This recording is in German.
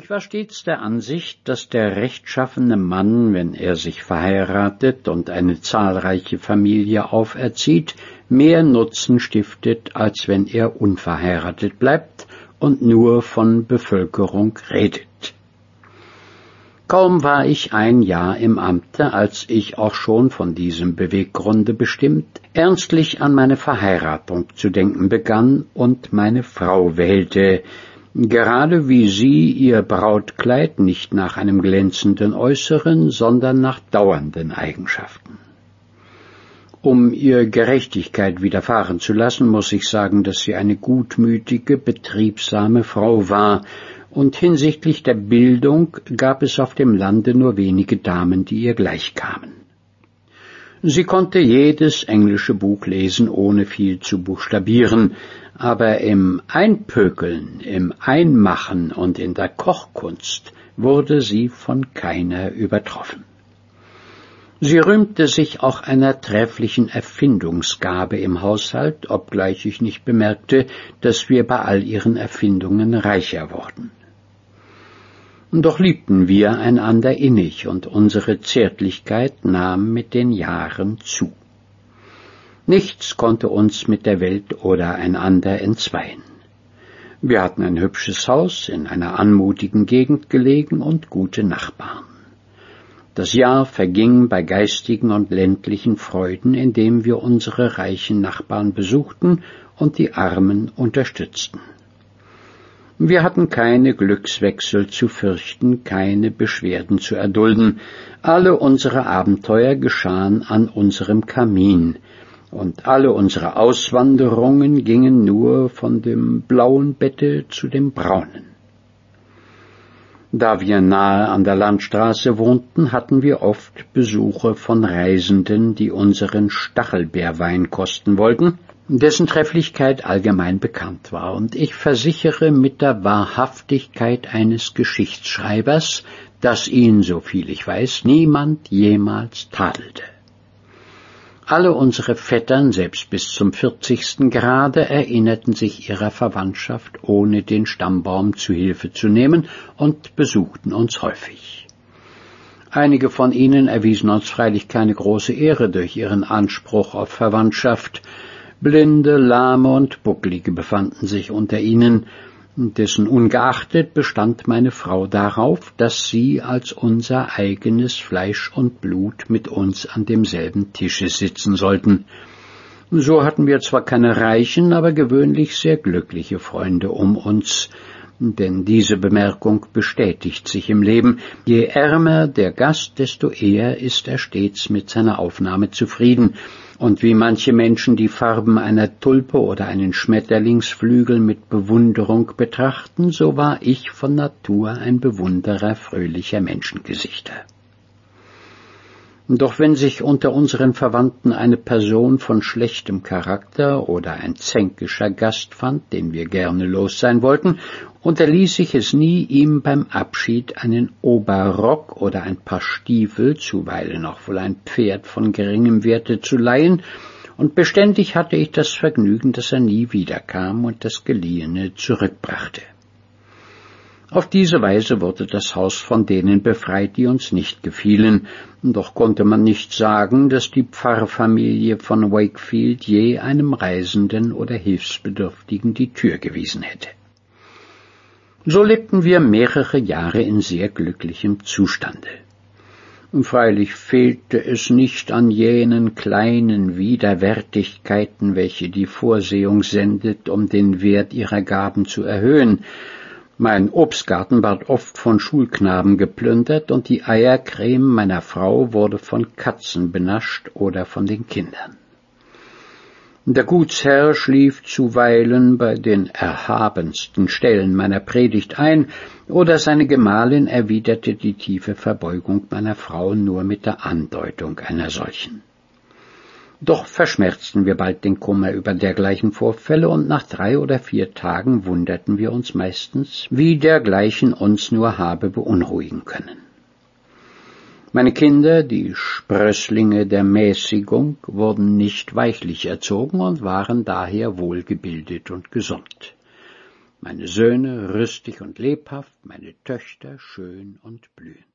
Ich war stets der Ansicht, dass der rechtschaffene Mann, wenn er sich verheiratet und eine zahlreiche Familie auferzieht, mehr Nutzen stiftet, als wenn er unverheiratet bleibt und nur von Bevölkerung redet. Kaum war ich ein Jahr im Amte, als ich auch schon von diesem Beweggrunde bestimmt, ernstlich an meine Verheiratung zu denken begann und meine Frau wählte, gerade wie sie ihr Brautkleid nicht nach einem glänzenden Äußeren, sondern nach dauernden Eigenschaften. Um ihr Gerechtigkeit widerfahren zu lassen, muss ich sagen, dass sie eine gutmütige, betriebsame Frau war, und hinsichtlich der Bildung gab es auf dem Lande nur wenige Damen, die ihr gleichkamen. Sie konnte jedes englische Buch lesen, ohne viel zu buchstabieren, aber im Einpökeln, im Einmachen und in der Kochkunst wurde sie von keiner übertroffen. Sie rühmte sich auch einer trefflichen Erfindungsgabe im Haushalt, obgleich ich nicht bemerkte, dass wir bei all ihren Erfindungen reicher wurden. Doch liebten wir einander innig und unsere Zärtlichkeit nahm mit den Jahren zu. Nichts konnte uns mit der Welt oder einander entzweien. Wir hatten ein hübsches Haus in einer anmutigen Gegend gelegen und gute Nachbarn. Das Jahr verging bei geistigen und ländlichen Freuden, indem wir unsere reichen Nachbarn besuchten und die Armen unterstützten. Wir hatten keine Glückswechsel zu fürchten, keine Beschwerden zu erdulden. Alle unsere Abenteuer geschahen an unserem Kamin, und alle unsere Auswanderungen gingen nur von dem blauen Bette zu dem braunen. Da wir nahe an der Landstraße wohnten, hatten wir oft Besuche von Reisenden, die unseren Stachelbeerwein kosten wollten, dessen Trefflichkeit allgemein bekannt war, und ich versichere mit der Wahrhaftigkeit eines Geschichtsschreibers, dass ihn, so viel ich weiß, niemand jemals tadelte. Alle unsere Vettern, selbst bis zum vierzigsten Grade, erinnerten sich ihrer Verwandtschaft, ohne den Stammbaum zu Hilfe zu nehmen, und besuchten uns häufig. Einige von ihnen erwiesen uns freilich keine große Ehre durch ihren Anspruch auf Verwandtschaft. Blinde, Lahme und Bucklige befanden sich unter ihnen, dessen ungeachtet bestand meine Frau darauf, dass sie als unser eigenes Fleisch und Blut mit uns an demselben Tische sitzen sollten. So hatten wir zwar keine reichen, aber gewöhnlich sehr glückliche Freunde um uns, denn diese Bemerkung bestätigt sich im Leben. Je ärmer der Gast, desto eher ist er stets mit seiner Aufnahme zufrieden, und wie manche Menschen die Farben einer Tulpe oder einen Schmetterlingsflügel mit Bewunderung betrachten, so war ich von Natur ein Bewunderer fröhlicher Menschengesichter. Doch wenn sich unter unseren Verwandten eine Person von schlechtem Charakter oder ein zänkischer Gast fand, den wir gerne los sein wollten, unterließ ich es nie, ihm beim Abschied einen Oberrock oder ein paar Stiefel, zuweilen auch wohl ein Pferd von geringem Werte zu leihen, und beständig hatte ich das Vergnügen, dass er nie wiederkam und das Geliehene zurückbrachte. Auf diese Weise wurde das Haus von denen befreit, die uns nicht gefielen, doch konnte man nicht sagen, dass die Pfarrfamilie von Wakefield je einem Reisenden oder Hilfsbedürftigen die Tür gewiesen hätte. So lebten wir mehrere Jahre in sehr glücklichem Zustande. Freilich fehlte es nicht an jenen kleinen Widerwärtigkeiten, welche die Vorsehung sendet, um den Wert ihrer Gaben zu erhöhen, mein Obstgarten ward oft von Schulknaben geplündert und die Eiercreme meiner Frau wurde von Katzen benascht oder von den Kindern. Der Gutsherr schlief zuweilen bei den erhabensten Stellen meiner Predigt ein, oder seine Gemahlin erwiderte die tiefe Verbeugung meiner Frau nur mit der Andeutung einer solchen. Doch verschmerzten wir bald den Kummer über dergleichen Vorfälle, und nach drei oder vier Tagen wunderten wir uns meistens, wie dergleichen uns nur habe beunruhigen können. Meine Kinder, die Sprösslinge der Mäßigung, wurden nicht weichlich erzogen und waren daher wohlgebildet und gesund. meine Söhne rüstig und lebhaft, meine Töchter schön und blühend.